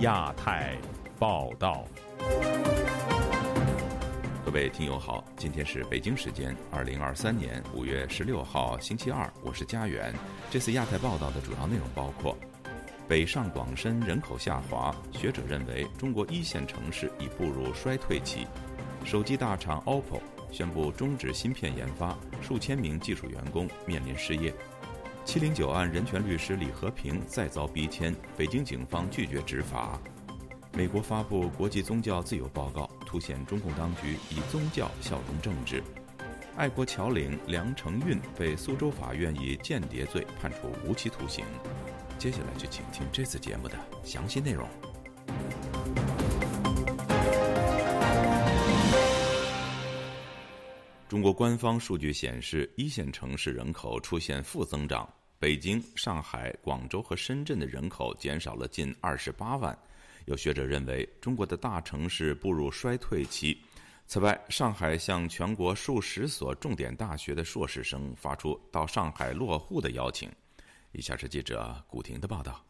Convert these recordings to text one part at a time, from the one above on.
亚太报道，各位听友好，今天是北京时间二零二三年五月十六号星期二，我是家园。这次亚太报道的主要内容包括：北上广深人口下滑，学者认为中国一线城市已步入衰退期；手机大厂 OPPO 宣布终止芯片研发，数千名技术员工面临失业。七零九案人权律师李和平再遭逼迁，北京警方拒绝执法。美国发布国际宗教自由报告，凸显中共当局以宗教效忠政治。爱国侨领梁承运被苏州法院以间谍罪判处无期徒刑。接下来就请听这次节目的详细内容。中国官方数据显示，一线城市人口出现负增长，北京、上海、广州和深圳的人口减少了近二十八万。有学者认为，中国的大城市步入衰退期。此外，上海向全国数十所重点大学的硕士生发出到上海落户的邀请。以下是记者古婷的报道。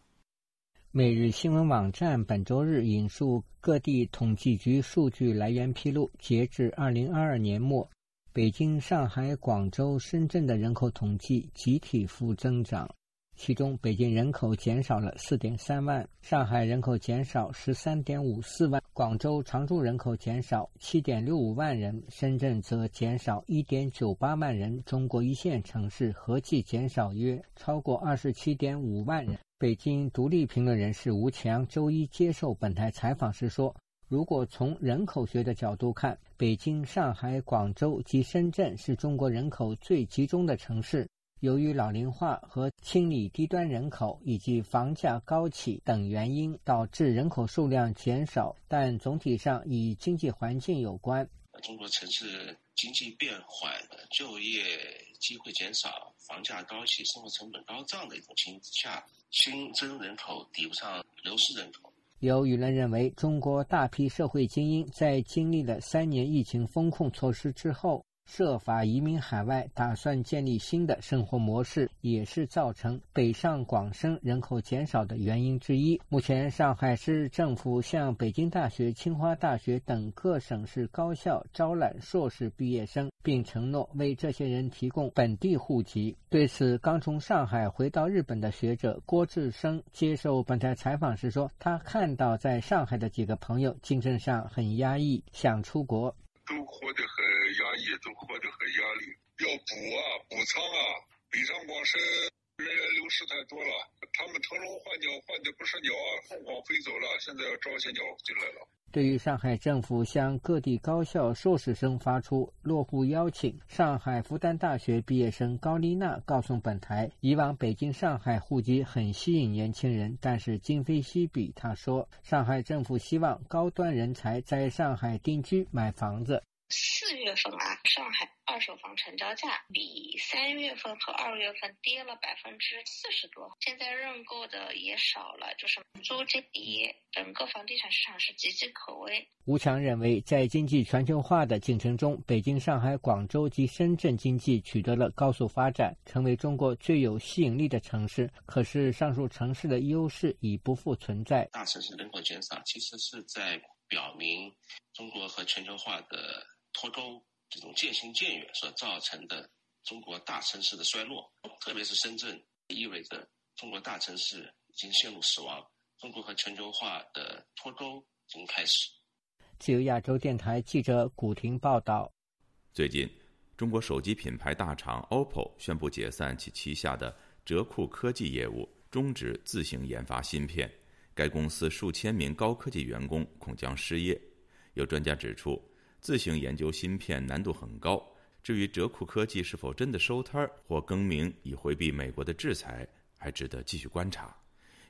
每日新闻网站本周日引述各地统计局数据来源披露，截至二零二二年末。北京、上海、广州、深圳的人口统计集体负增长，其中北京人口减少了4.3万，上海人口减少13.54万，广州常住人口减少7.65万人，深圳则减少1.98万人。中国一线城市合计减少约超过27.5万人。北京独立评论人士吴强周一接受本台采访时说。如果从人口学的角度看，北京、上海、广州及深圳是中国人口最集中的城市。由于老龄化和清理低端人口以及房价高企等原因，导致人口数量减少，但总体上与经济环境有关。中国城市经济变缓，就业机会减少，房价高企，生活成本高涨的一种情况下，新增人口抵不上流失人口。有舆论认为，中国大批社会精英在经历了三年疫情封控措施之后。设法移民海外，打算建立新的生活模式，也是造成北上广深人口减少的原因之一。目前，上海市政府向北京大学、清华大学等各省市高校招揽硕士毕业生，并承诺为这些人提供本地户籍。对此，刚从上海回到日本的学者郭志生接受本台采访时说：“他看到在上海的几个朋友精神上很压抑，想出国。”都活得压抑，都活得很压力，要补啊，补仓啊。北上广深人员流失太多了，他们腾笼换鸟，换的不是鸟啊，凤凰飞走了，现在要招些鸟进来了。对于上海政府向各地高校硕士生发出落户邀请，上海复旦大学毕业生高丽娜告诉本台，以往北京、上海户籍很吸引年轻人，但是今非昔比。她说，上海政府希望高端人才在上海定居买房子。四月份啊，上海二手房成交价比三月份和二月份跌了百分之四十多。现在认购的也少了，就是租金低，整个房地产市场是岌岌可危。吴强认为，在经济全球化的进程中，北京、上海、广州及深圳经济取得了高速发展，成为中国最有吸引力的城市。可是，上述城市的优势已不复存在。大城市人口减少，其实是在表明中国和全球化的。脱钩这种渐行渐远所造成的中国大城市的衰落，特别是深圳，意味着中国大城市已经陷入死亡，中国和全球化的脱钩已经开始。自由亚洲电台记者古婷报道：最近，中国手机品牌大厂 OPPO 宣布解散其旗下的哲库科技业务，终止自行研发芯片。该公司数千名高科技员工恐将失业。有专家指出。自行研究芯片难度很高。至于哲库科技是否真的收摊儿或更名以回避美国的制裁，还值得继续观察。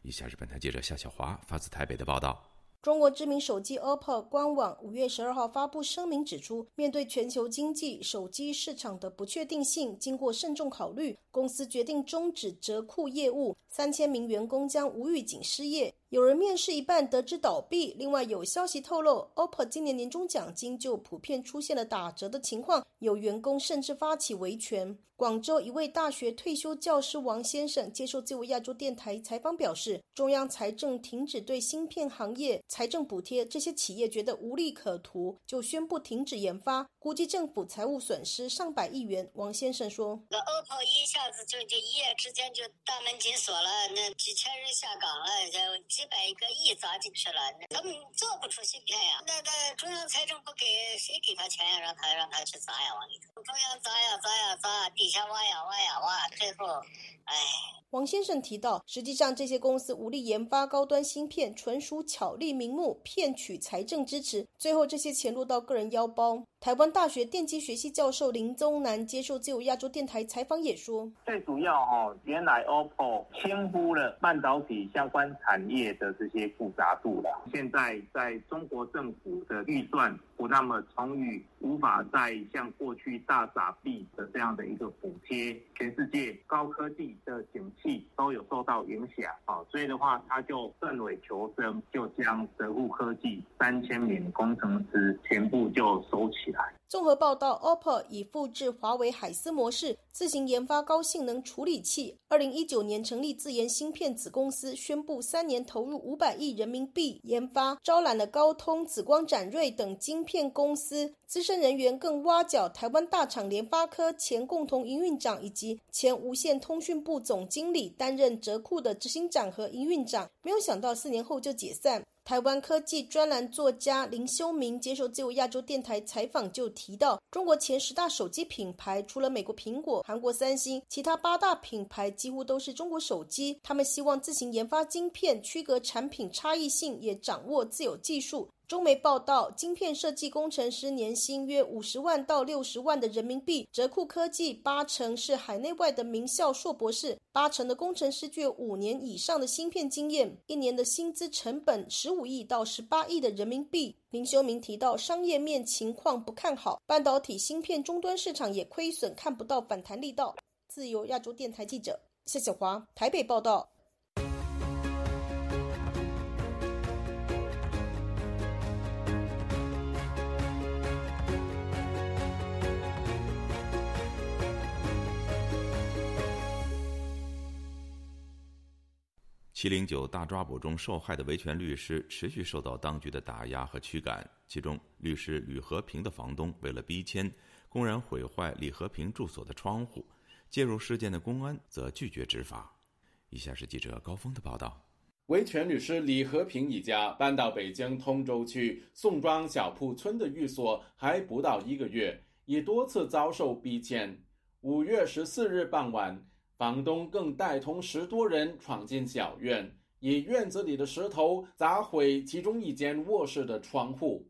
以下是本台记者夏小华发自台北的报道。中国知名手机 OPPO 官网五月十二号发布声明，指出，面对全球经济、手机市场的不确定性，经过慎重考虑，公司决定终止折库业务，三千名员工将无预警失业。有人面试一半得知倒闭。另外有消息透露，OPPO 今年年终奖金就普遍出现了打折的情况，有员工甚至发起维权。广州一位大学退休教师王先生接受自由亚洲电台采访表示，中央财政停止对芯片行业财政补贴，这些企业觉得无利可图，就宣布停止研发，估计政府财务损失上百亿元。王先生说：“OPPO 一下子就就一夜之间就大门紧锁了，那几千人下岗了，就几百个亿砸进去了，他们做不出芯片呀。那那中央财政不给，谁给他钱呀？让他让他去砸呀，往里头，中央砸呀砸呀砸。”底下挖呀挖呀挖，最后，哎。王先生提到，实际上这些公司无力研发高端芯片，纯属巧立名目，骗取财政支持，最后这些钱落到个人腰包。台湾大学电机学系教授林宗南接受自由亚洲电台采访也说，最主要哦，原来 OPPO 轻忽了半导体相关产业的这些复杂度了。现在在中国政府的预算不那么充裕，无法再像过去大傻币的这样的一个补贴，全世界高科技的景气都有受到影响啊。所以的话，他就奋尾求生，就将德富科技三千名工程师全部就收起。综合报道，OPPO 已复制华为海思模式，自行研发高性能处理器。二零一九年成立自研芯片子公司，宣布三年投入五百亿人民币研发，招揽了高通、紫光展锐等晶片公司资深人员，更挖角台湾大厂联发科前共同营运长以及前无线通讯部总经理，担任折库的执行长和营运长。没有想到四年后就解散。台湾科技专栏作家林修明接受自由亚洲电台采访就提到，中国前十大手机品牌除了美国苹果、韩国三星，其他八大品牌几乎都是中国手机。他们希望自行研发晶片，区隔产品差异性，也掌握自有技术。中媒报道，晶片设计工程师年薪约五十万到六十万的人民币。哲库科技八成是海内外的名校硕博士，八成的工程师具有五年以上的芯片经验，一年的薪资成本十五亿到十八亿的人民币。林修明提到，商业面情况不看好，半导体芯片终端市场也亏损，看不到反弹力道。自由亚洲电台记者谢小华台北报道。七零九大抓捕中受害的维权律师持续受到当局的打压和驱赶，其中律师吕和平的房东为了逼迁，公然毁坏李和平住所的窗户，介入事件的公安则拒绝执法。以下是记者高峰的报道：维权律师李和平一家搬到北京通州区宋庄小铺村的寓所还不到一个月，已多次遭受逼迁。五月十四日傍晚。房东更带同十多人闯进小院，以院子里的石头砸毁其中一间卧室的窗户。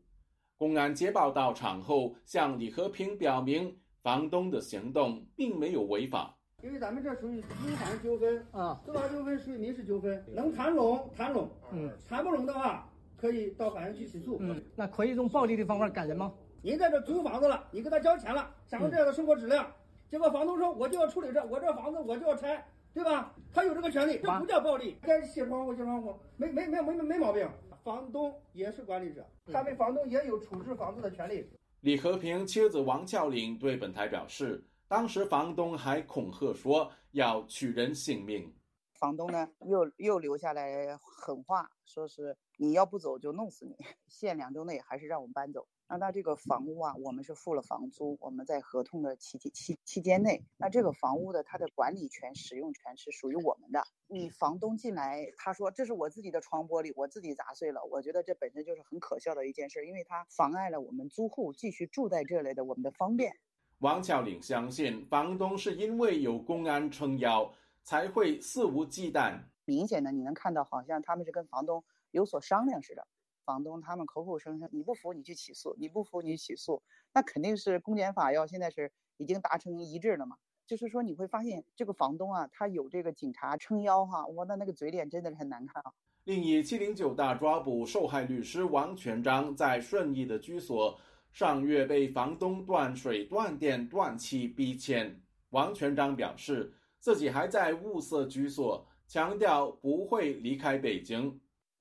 公安接报到场后，向李和平表明，房东的行动并没有违法。因为咱们这属于租房纠纷啊，租房纠纷属于民事纠纷，能谈拢谈拢，嗯，谈不拢的话，可以到法院去起诉。嗯，那可以用暴力的方法赶人吗？您在这租房子了，你给他交钱了，享受这样的生活质量。结果房东说：“我就要处理这，我这房子我就要拆，对吧？他有这个权利，这不叫暴力。该卸窗户卸窗户，没没没没没毛病。房东也是管理者，他们房东也有处置房子的权利。”李和平妻子王俏玲对本台表示，当时房东还恐吓说要取人性命。房东呢，又又留下来狠话，说是你要不走就弄死你，限两周内还是让我们搬走。那他这个房屋啊，我们是付了房租，我们在合同的期期期间内，那这个房屋的它的管理权、使用权是属于我们的。你房东进来，他说这是我自己的窗玻璃，我自己砸碎了。我觉得这本身就是很可笑的一件事，因为它妨碍了我们租户继续住在这里的我们的方便。王巧玲相信，房东是因为有公安撑腰，才会肆无忌惮。明显的你能看到，好像他们是跟房东有所商量似的。房东他们口口声声你不服你去起诉，你不服你起诉，那肯定是公检法要现在是已经达成一致了嘛。就是说你会发现这个房东啊，他有这个警察撑腰哈，哇，那那个嘴脸真的是很难看啊。另一七零九大抓捕受害律师王全章在顺义的居所，上月被房东断水断电断气逼迁。王全章表示自己还在物色居所，强调不会离开北京。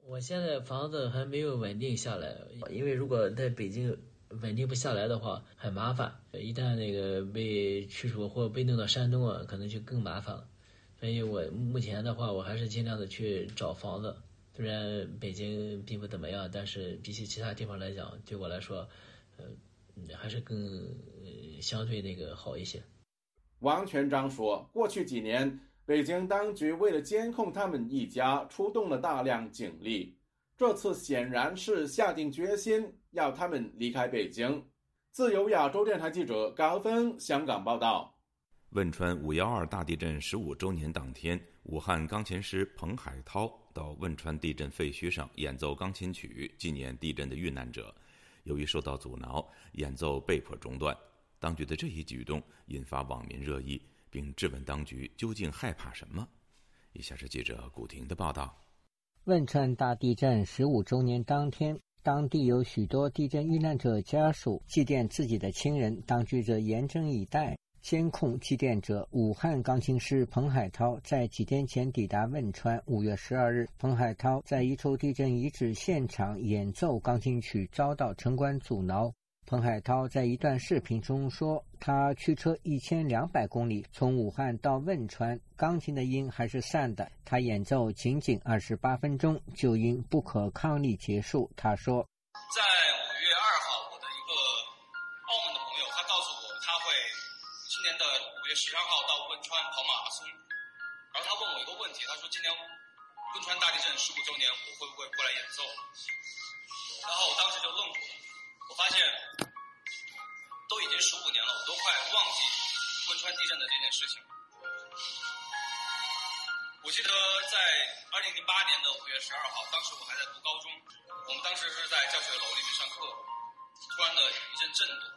我现在房子还没有稳定下来，因为如果在北京稳定不下来的话，很麻烦。一旦那个被驱逐或被弄到山东啊，可能就更麻烦了。所以我目前的话，我还是尽量的去找房子。虽然北京并不怎么样，但是比起其他地方来讲，对我来说，呃，还是更相对那个好一些。王全章说，过去几年，北京当局为了监控他们一家，出动了大量警力。这次显然是下定决心要他们离开北京。自由亚洲电台记者高峰香港报道。汶川五幺二大地震十五周年当天，武汉钢琴师彭海涛到汶川地震废墟上演奏钢琴曲，纪念地震的遇难者。由于受到阻挠，演奏被迫中断。当局的这一举动引发网民热议，并质问当局究竟害怕什么。以下是记者古婷的报道：汶川大地震十五周年当天，当地有许多地震遇难者家属祭奠自己的亲人，当局则严阵以待。监控祭奠者武汉钢琴师彭海涛在几天前抵达汶川。五月十二日，彭海涛在一处地震遗址现场演奏钢琴曲，遭到城管阻挠。彭海涛在一段视频中说：“他驱车一千两百公里从武汉到汶川，钢琴的音还是散的。他演奏仅仅二十八分钟，就因不可抗力结束。”他说：“在五。”月十三号到汶川跑马拉松，然后他问我一个问题，他说今年汶川大地震十五周年，我会不会过来演奏？然后我当时就愣住了，我发现都已经十五年了，我都快忘记汶川地震的这件事情。我记得在二零零八年的五月十二号，当时我还在读高中，我们当时是在教学楼里面上课，突然的一阵震动，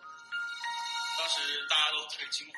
当时大家都特别惊慌。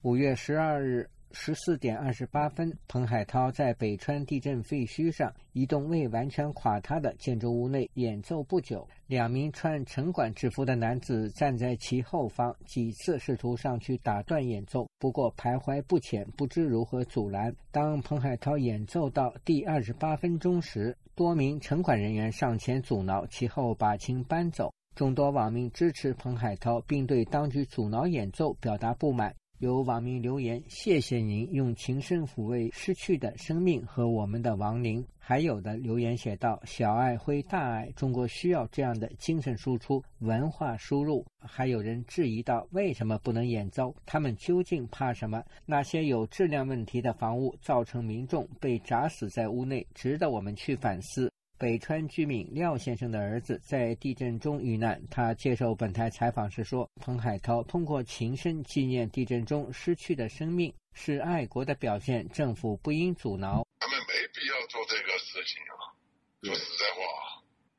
五月十二日十四点二十八分，彭海涛在北川地震废墟上一栋未完全垮塌的建筑物内演奏不久，两名穿城管制服的男子站在其后方，几次试图上去打断演奏，不过徘徊不前，不知如何阻拦。当彭海涛演奏到第二十八分钟时，多名城管人员上前阻挠，其后把琴搬走。众多网民支持彭海涛，并对当局阻挠演奏表达不满。有网民留言：“谢谢您用情深抚慰失去的生命和我们的亡灵。”还有的留言写道：“小爱会大爱，中国需要这样的精神输出、文化输入。”还有人质疑道：“为什么不能演奏？他们究竟怕什么？那些有质量问题的房屋造成民众被砸死在屋内，值得我们去反思。”北川居民廖先生的儿子在地震中遇难。他接受本台采访时说：“彭海涛通过琴声纪念地震中失去的生命，是爱国的表现，政府不应阻挠。”他们没必要做这个事情啊！说实在话，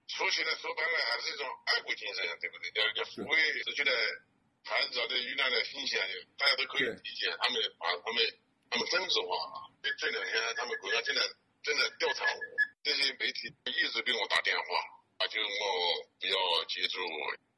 说起来说白了还是一种爱国精神，对不对？要要抚慰失去的孩子的，遇难的心情，大家都可以理解。他们把他们他们政治化了。这这两天他们国家正在正在调查我。这些媒体一直给我打电话，啊就我不要接受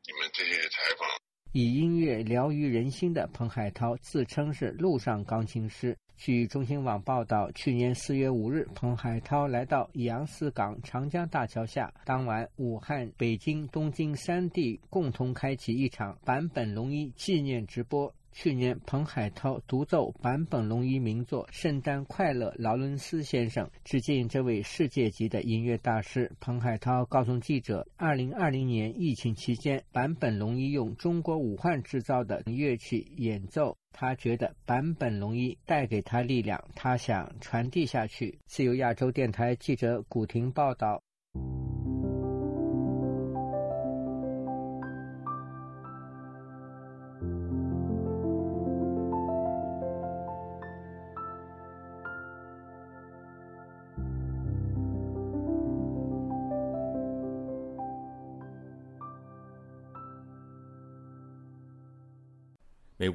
你们这些采访。以音乐疗愈人心的彭海涛自称是陆上钢琴师。据中新网报道，去年四月五日，彭海涛来到杨泗港长江大桥下，当晚，武汉、北京、东京三地共同开启一场坂本龙一纪念直播。去年，彭海涛独奏坂本龙一名作《圣诞快乐，劳伦斯先生》，致敬这位世界级的音乐大师。彭海涛告诉记者，二零二零年疫情期间，坂本龙一用中国武汉制造的乐器演奏，他觉得坂本龙一带给他力量，他想传递下去。自由亚洲电台记者古婷报道。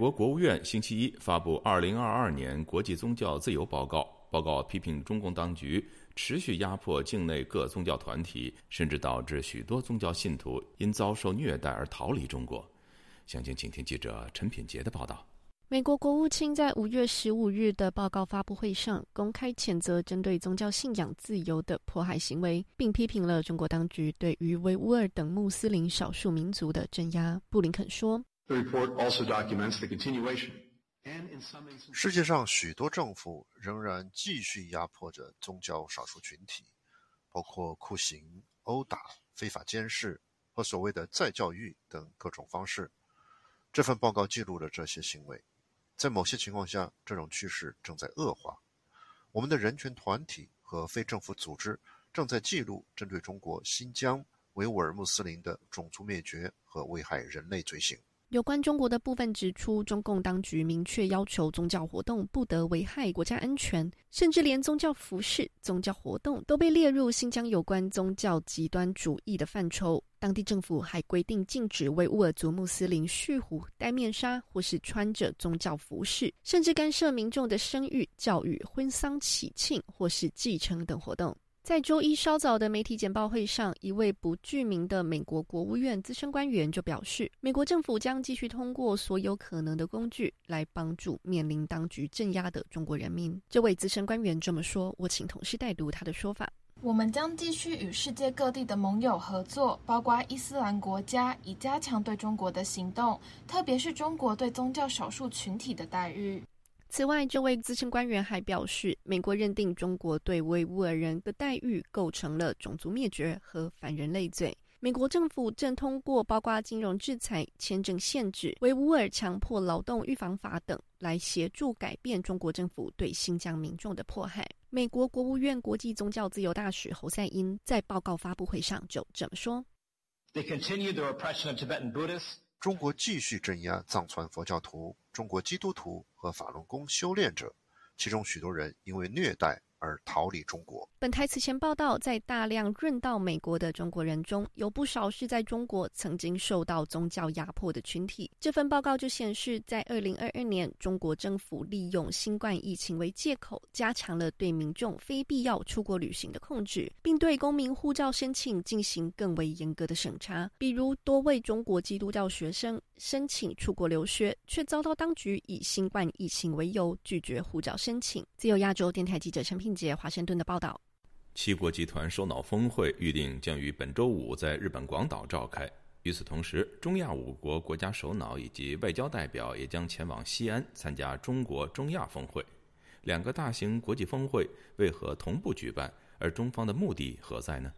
国国务院星期一发布《二零二二年国际宗教自由报告》，报告批评中共当局持续压迫境内各宗教团体，甚至导致许多宗教信徒因遭受虐待而逃离中国。详情，请听记者陈品杰的报道。美国国务卿在五月十五日的报告发布会上公开谴责针对宗教信仰自由的迫害行为，并批评了中国当局对于维吾尔等穆斯林少数民族的镇压。布林肯说：“ The report also documents the continuation. 世界上许多政府仍然继续压迫着宗教少数群体，包括酷刑、殴打、非法监视和所谓的再教育等各种方式。这份报告记录了这些行为。”在某些情况下，这种趋势正在恶化。我们的人权团体和非政府组织正在记录针对中国新疆维吾尔穆斯林的种族灭绝和危害人类罪行。有关中国的部分指出，中共当局明确要求宗教活动不得危害国家安全，甚至连宗教服饰、宗教活动都被列入新疆有关宗教极端主义的范畴。当地政府还规定禁止维吾尔族穆斯林蓄胡、戴面纱或是穿着宗教服饰，甚至干涉民众的生育、教育、婚丧喜庆或是继承等活动。在周一稍早的媒体简报会上，一位不具名的美国国务院资深官员就表示，美国政府将继续通过所有可能的工具来帮助面临当局镇压的中国人民。这位资深官员这么说，我请同事代读他的说法：我们将继续与世界各地的盟友合作，包括伊斯兰国家，以加强对中国的行动，特别是中国对宗教少数群体的待遇。此外，这位资深官员还表示，美国认定中国对维吾尔人的待遇构成了种族灭绝和反人类罪。美国政府正通过包括金融制裁、签证限制、维吾尔强迫劳动预防法等，来协助改变中国政府对新疆民众的迫害。美国国务院国际宗教自由大使侯赛因在报告发布会上就这么说：“They continue the repression of Tibetan Buddhists。中国继续镇压藏传佛教徒、中国基督徒和法轮功修炼者，其中许多人因为虐待。而逃离中国。本台此前报道，在大量润到美国的中国人中，有不少是在中国曾经受到宗教压迫的群体。这份报告就显示，在二零二二年，中国政府利用新冠疫情为借口，加强了对民众非必要出国旅行的控制，并对公民护照申请进行更为严格的审查。比如，多位中国基督教学生申请出国留学，却遭到当局以新冠疫情为由拒绝护照申请。自由亚洲电台记者陈平。杰华盛顿的报道，七国集团首脑峰会预定将于本周五在日本广岛召开。与此同时，中亚五国国家首脑以及外交代表也将前往西安参加中国中亚峰会。两个大型国际峰会为何同步举办？而中方的目的何在呢？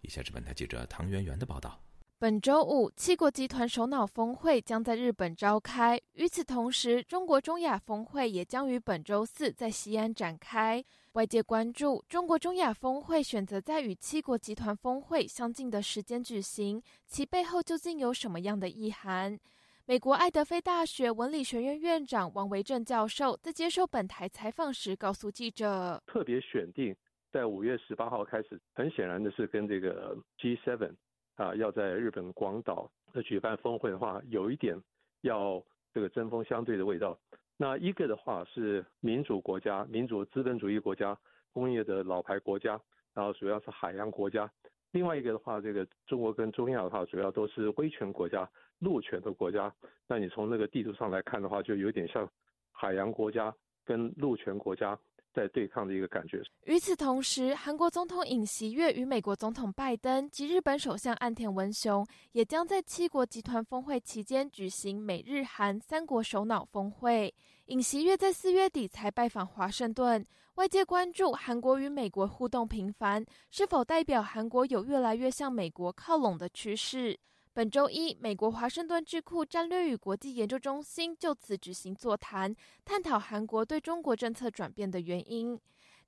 以下是本台记者唐媛媛的报道。本周五，七国集团首脑峰会将在日本召开。与此同时，中国中亚峰会也将于本周四在西安展开。外界关注，中国中亚峰会选择在与七国集团峰会相近的时间举行，其背后究竟有什么样的意涵？美国爱德菲大学文理学院院长王维正教授在接受本台采访时告诉记者：“特别选定在五月十八号开始，很显然的是跟这个 G7。”啊，要在日本广岛的举办峰会的话，有一点要这个针锋相对的味道。那一个的话是民主国家、民主资本主义国家、工业的老牌国家，然后主要是海洋国家；另外一个的话，这个中国跟中亚的话，主要都是威权国家、陆权的国家。那你从那个地图上来看的话，就有点像海洋国家跟陆权国家。在对抗的一个感觉。与此同时，韩国总统尹锡悦与美国总统拜登及日本首相岸田文雄也将在七国集团峰会期间举行美日韩三国首脑峰会。尹锡悦在四月底才拜访华盛顿，外界关注韩国与美国互动频繁，是否代表韩国有越来越向美国靠拢的趋势？本周一，美国华盛顿智库战略与国际研究中心就此举行座谈，探讨韩国对中国政策转变的原因。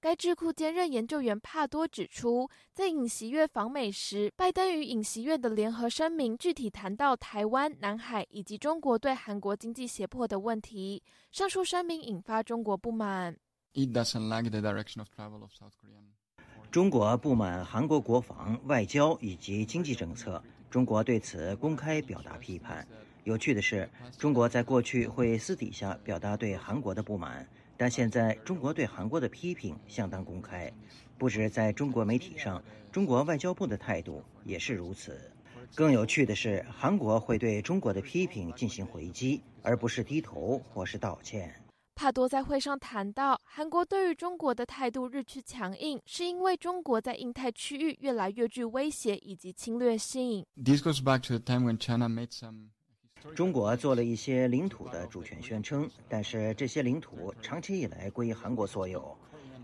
该智库兼任研究员帕多指出，在尹锡悦访美时，拜登与尹锡悦的联合声明具体谈到台湾、南海以及中国对韩国经济胁迫的问题。上述声明引发中国不满。中国不满韩国国防、外交以及经济政策。中国对此公开表达批判。有趣的是，中国在过去会私底下表达对韩国的不满，但现在中国对韩国的批评相当公开。不止在中国媒体上，中国外交部的态度也是如此。更有趣的是，韩国会对中国的批评进行回击，而不是低头或是道歉。帕多在会上谈到，韩国对于中国的态度日趋强硬，是因为中国在印太区域越来越具威胁以及侵略性。中国做了一些领土的主权宣称，但是这些领土长期以来归韩国所有。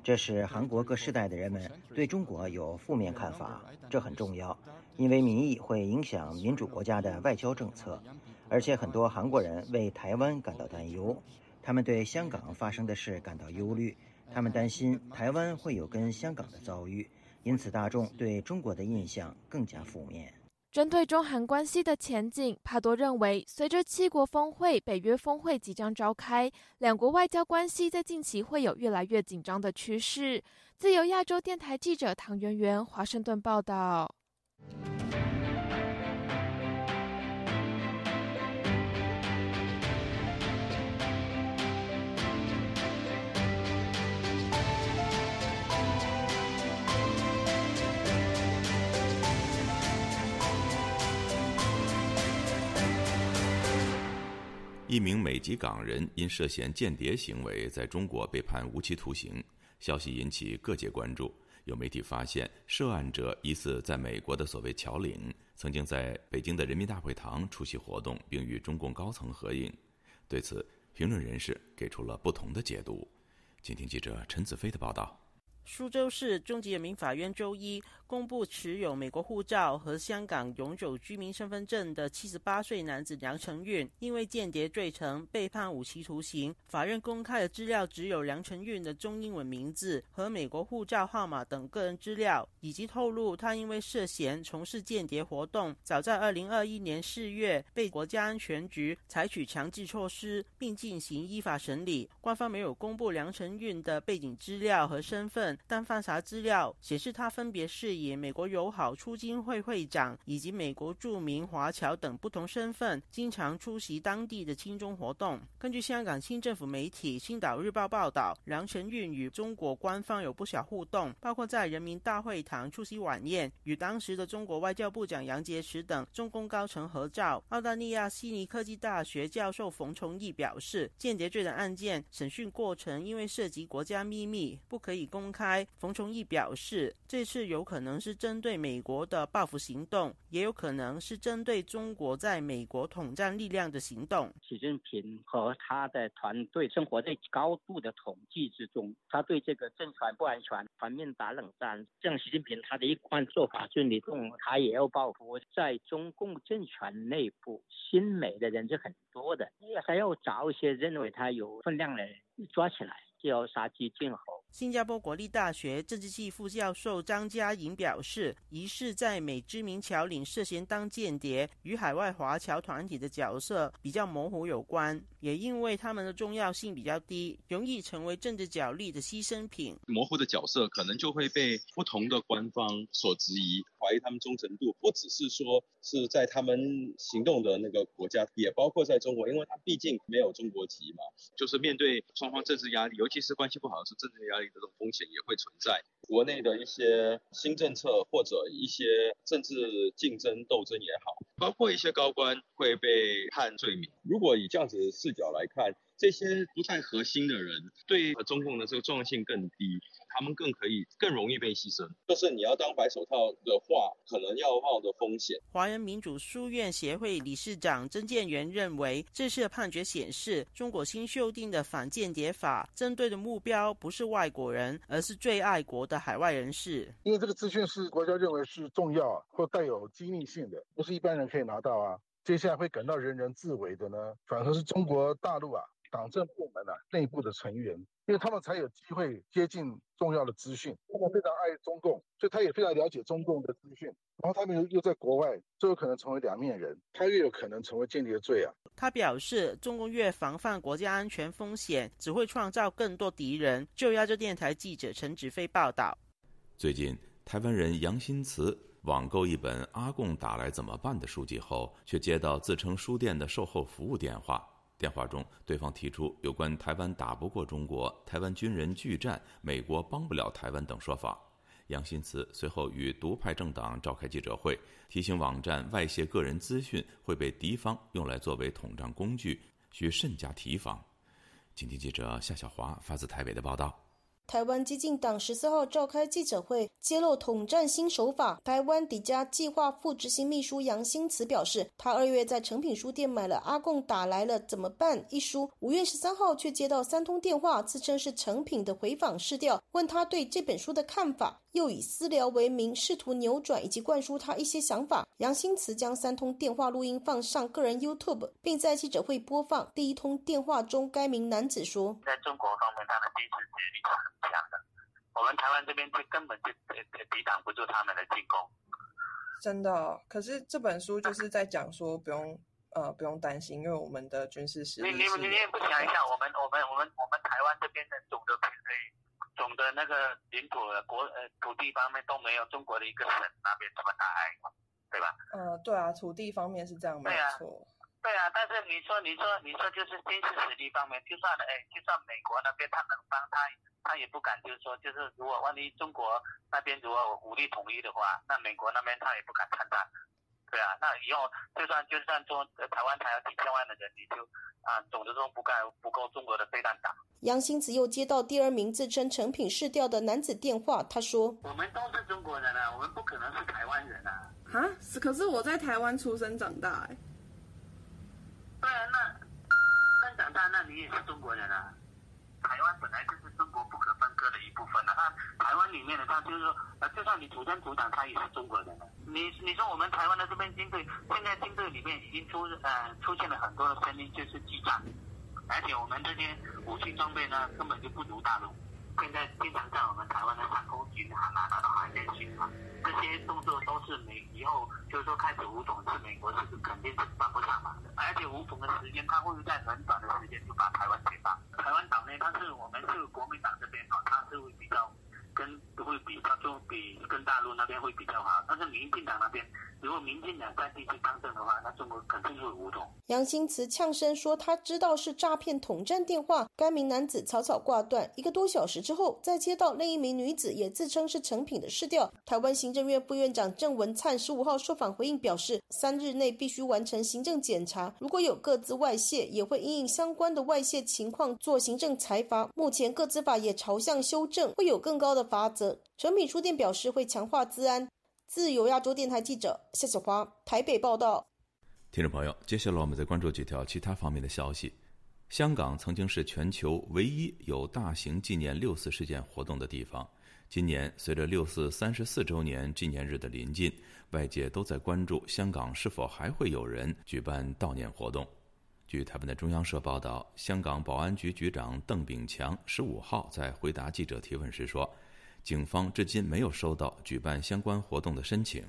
这使韩国各世代的人们对中国有负面看法，这很重要，因为民意会影响民主国家的外交政策。而且很多韩国人为台湾感到担忧，他们对香港发生的事感到忧虑，他们担心台湾会有跟香港的遭遇，因此大众对中国的印象更加负面。针对中韩关系的前景，帕多认为，随着七国峰会、北约峰会即将召开，两国外交关系在近期会有越来越紧张的趋势。自由亚洲电台记者唐媛媛华盛顿报道。一名美籍港人因涉嫌间谍行为，在中国被判无期徒刑。消息引起各界关注。有媒体发现，涉案者疑似在美国的所谓侨领，曾经在北京的人民大会堂出席活动，并与中共高层合影。对此，评论人士给出了不同的解读。请听记者陈子飞的报道。苏州市中级人民法院周一。公布持有美国护照和香港永久居民身份证的七十八岁男子梁成运，因为间谍罪成被判无期徒刑。法院公开的资料只有梁成运的中英文名字和美国护照号码等个人资料，以及透露他因为涉嫌从事间谍活动，早在二零二一年四月被国家安全局采取强制措施，并进行依法审理。官方没有公布梁成运的背景资料和身份，但翻查资料显示他分别是。以美国友好促进会会长以及美国著名华侨等不同身份，经常出席当地的亲中活动。根据香港清政府媒体《星岛日报》报道，梁成运与中国官方有不少互动，包括在人民大会堂出席晚宴，与当时的中国外交部长杨洁篪等中共高层合照。澳大利亚悉尼科技大学教授冯崇义表示，间谍罪的案件审讯过程因为涉及国家秘密，不可以公开。冯崇义表示，这次有可能。可能是针对美国的报复行动，也有可能是针对中国在美国统战力量的行动。习近平和他的团队生活在高度的统计之中，他对这个政权不安全全面打冷战。像习近平他的一贯做法是，你动他也要报复。在中共政权内部，新美的人是很多的，还要找一些认为他有分量的人抓起来，就要杀鸡儆猴。新加坡国立大学政治系副教授张嘉莹表示，疑似在美知名侨领涉嫌当间谍，与海外华侨团体的角色比较模糊有关，也因为他们的重要性比较低，容易成为政治角力的牺牲品。模糊的角色可能就会被不同的官方所质疑，怀疑他们忠诚度。不只是说是在他们行动的那个国家，也包括在中国，因为他毕竟没有中国籍嘛。就是面对双方政治压力，尤其是关系不好的是政治压力的。这种风险也会存在，国内的一些新政策或者一些政治竞争斗争也好，包括一些高官会被判罪名。如果以这样子视角来看，这些不太核心的人对中共的这个重要性更低。他们更可以更容易被牺牲，就是你要当白手套的话，可能要冒的风险。华人民主书院协会理事长曾建元认为，这次的判决显示，中国新修订的反间谍法针对的目标不是外国人，而是最爱国的海外人士。因为这个资讯是国家认为是重要或带有机密性的，不是一般人可以拿到啊。接下来会感到人人自危的呢，反而是中国大陆啊。党政部门啊，内部的成员，因为他们才有机会接近重要的资讯。他们非常爱中共，所以他也非常了解中共的资讯。然后他们又又在国外，就有可能成为两面人，他越有可能成为间谍罪啊。他表示，中共越防范国家安全风险，只会创造更多敌人。就亚洲电台记者陈子飞报道。最近，台湾人杨新慈网购一本《阿贡打来怎么办》的书籍后，却接到自称书店的售后服务电话。电话中，对方提出有关台湾打不过中国、台湾军人拒战、美国帮不了台湾等说法。杨新慈随后与独派政党召开记者会，提醒网站外泄个人资讯会被敌方用来作为统战工具，需慎加提防。请听记者夏小华发自台北的报道。台湾激进党十四号召开记者会，揭露统战新手法。台湾迪迦计划副执行秘书杨新慈表示，他二月在诚品书店买了《阿贡打来了怎么办》一书，五月十三号却接到三通电话，自称是诚品的回访试调，问他对这本书的看法。又以私聊为名，试图扭转以及灌输他一些想法。杨新慈将三通电话录音放上个人 YouTube，并在记者会播放第一通电话中，该名男子说：“在中国方面，他的军事实力是很强的，我们台湾这边就根本就抵挡不住他们的进攻。”真的，可是这本书就是在讲说，不用呃不用担心，因为我们的军事实力。你你你你也不想一下，我们我们我们我们台湾这边的总的以。总的那个领土国呃土地方面都没有中国的一个省那边这么大，对吧？嗯，对啊，土地方面是这样没错。对啊，但是你说你说你说就是军事实力方面，就算哎，就算美国那边他能帮他，他也不敢就是说就是如果万一中国那边如果武力统一的话，那美国那边他也不敢参战。对啊，那以后就算就算说台湾还有几千万的人，你就啊，总之说不够不够中国的飞弹打。杨新子又接到第二名自称成品试调的男子电话，他说：“我们都是中国人啊，我们不可能是台湾人啊。”啊，可是我在台湾出生长大哎。对啊，那生长大，那你也是中国人啊。台湾本来就是哪怕，台湾里面的他就是说，呃，就算你土生土长，他也是中国人。你你说我们台湾的这边军队，现在军队里面已经出呃出现了很多的声音，就是激战，而且我们这些武器装备呢根本就不如大陆。现在经常在我们台湾的上空巡航啊，然后海边巡航，这些动作都是美以后就是说开始武统是美国是肯定是帮不上忙的，而且武统的时间他会在很短的时间就把台湾解放。台湾岛内，它是我们是国民党这边哦，它是会比较跟会比较就比跟大陆那边会比较好，但是民进党那边。如果民进党在地区当政的话，那中国肯定会武统。杨新慈呛声说：“他知道是诈骗统战电话。”该名男子草草挂断。一个多小时之后，再接到另一名女子也自称是成品的试调。台湾行政院副院长郑文灿十五号受访回应表示，三日内必须完成行政检查，如果有各自外泄，也会因应相关的外泄情况做行政裁罚。目前各自法也朝向修正，会有更高的罚则。成品书店表示会强化治安。自由亚洲电台记者夏小华台北报道。听众朋友，接下来我们再关注几条其他方面的消息。香港曾经是全球唯一有大型纪念六四事件活动的地方。今年随着六四三十四周年纪念日的临近，外界都在关注香港是否还会有人举办悼念活动。据台湾的中央社报道，香港保安局局长邓炳强十五号在回答记者提问时说。警方至今没有收到举办相关活动的申请。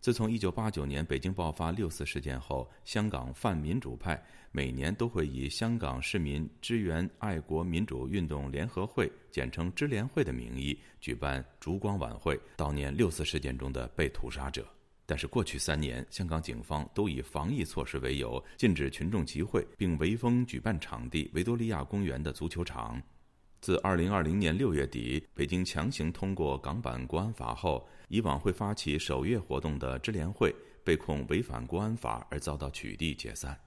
自从1989年北京爆发六四事件后，香港泛民主派每年都会以香港市民支援爱国民主运动联合会（简称支联会）的名义举办烛光晚会，悼念六四事件中的被屠杀者。但是，过去三年，香港警方都以防疫措施为由，禁止群众集会，并围封举办场地维多利亚公园的足球场。自2020年6月底，北京强行通过港版国安法后，以往会发起首月活动的支联会被控违反国安法而遭到取缔解散。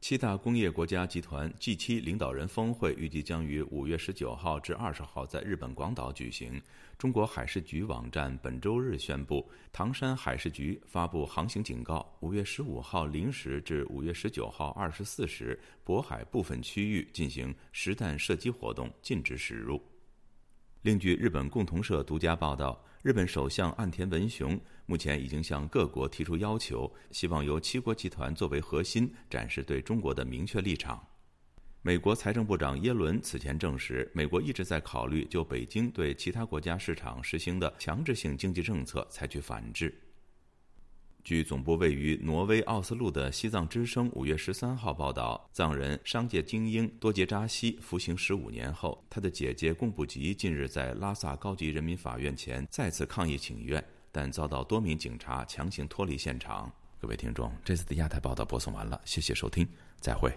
七大工业国家集团 G7 领导人峰会预计将于五月十九号至二十号在日本广岛举行。中国海事局网站本周日宣布，唐山海事局发布航行警告：五月十五号零时至五月十九号二十四时，渤海部分区域进行实弹射击活动，禁止驶入。另据日本共同社独家报道。日本首相岸田文雄目前已经向各国提出要求，希望由七国集团作为核心，展示对中国的明确立场。美国财政部长耶伦此前证实，美国一直在考虑就北京对其他国家市场实行的强制性经济政策采取反制。据总部位于挪威奥斯陆的西藏之声五月十三号报道，藏人商界精英多杰扎西服刑十五年后，他的姐姐贡布吉近日在拉萨高级人民法院前再次抗议请愿，但遭到多名警察强行脱离现场。各位听众，这次的亚太报道播送完了，谢谢收听，再会。